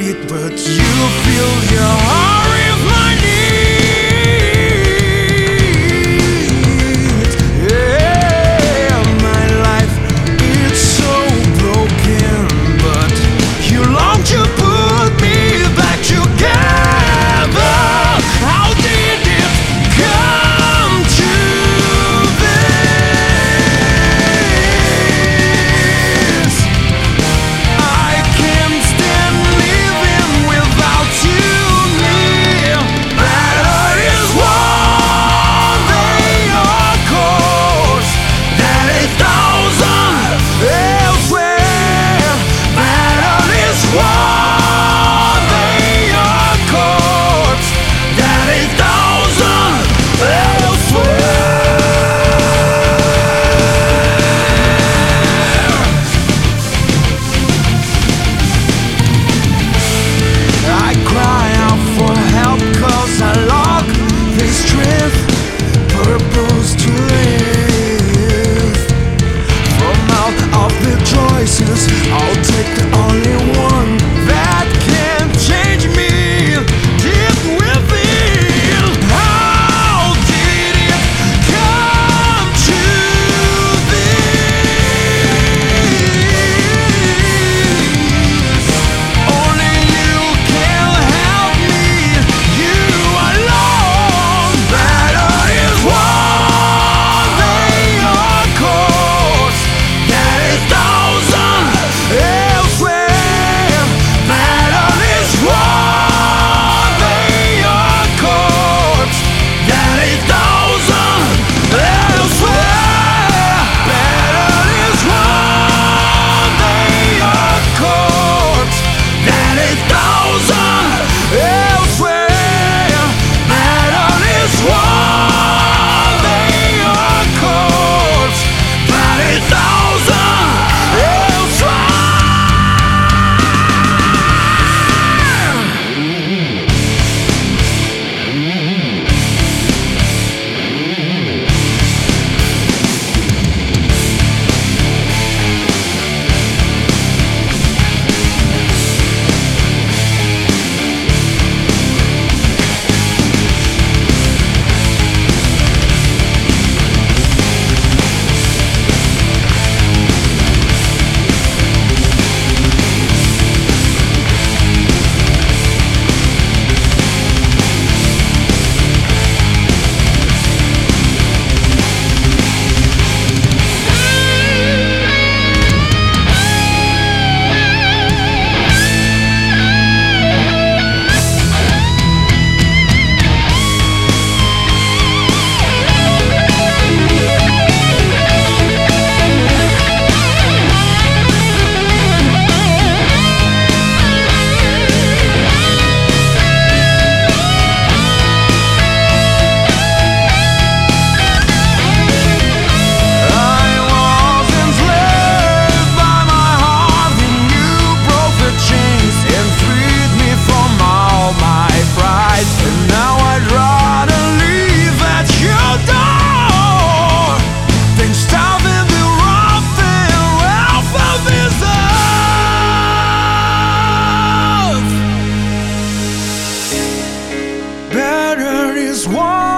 it, but you feel your heart. I'll take the just one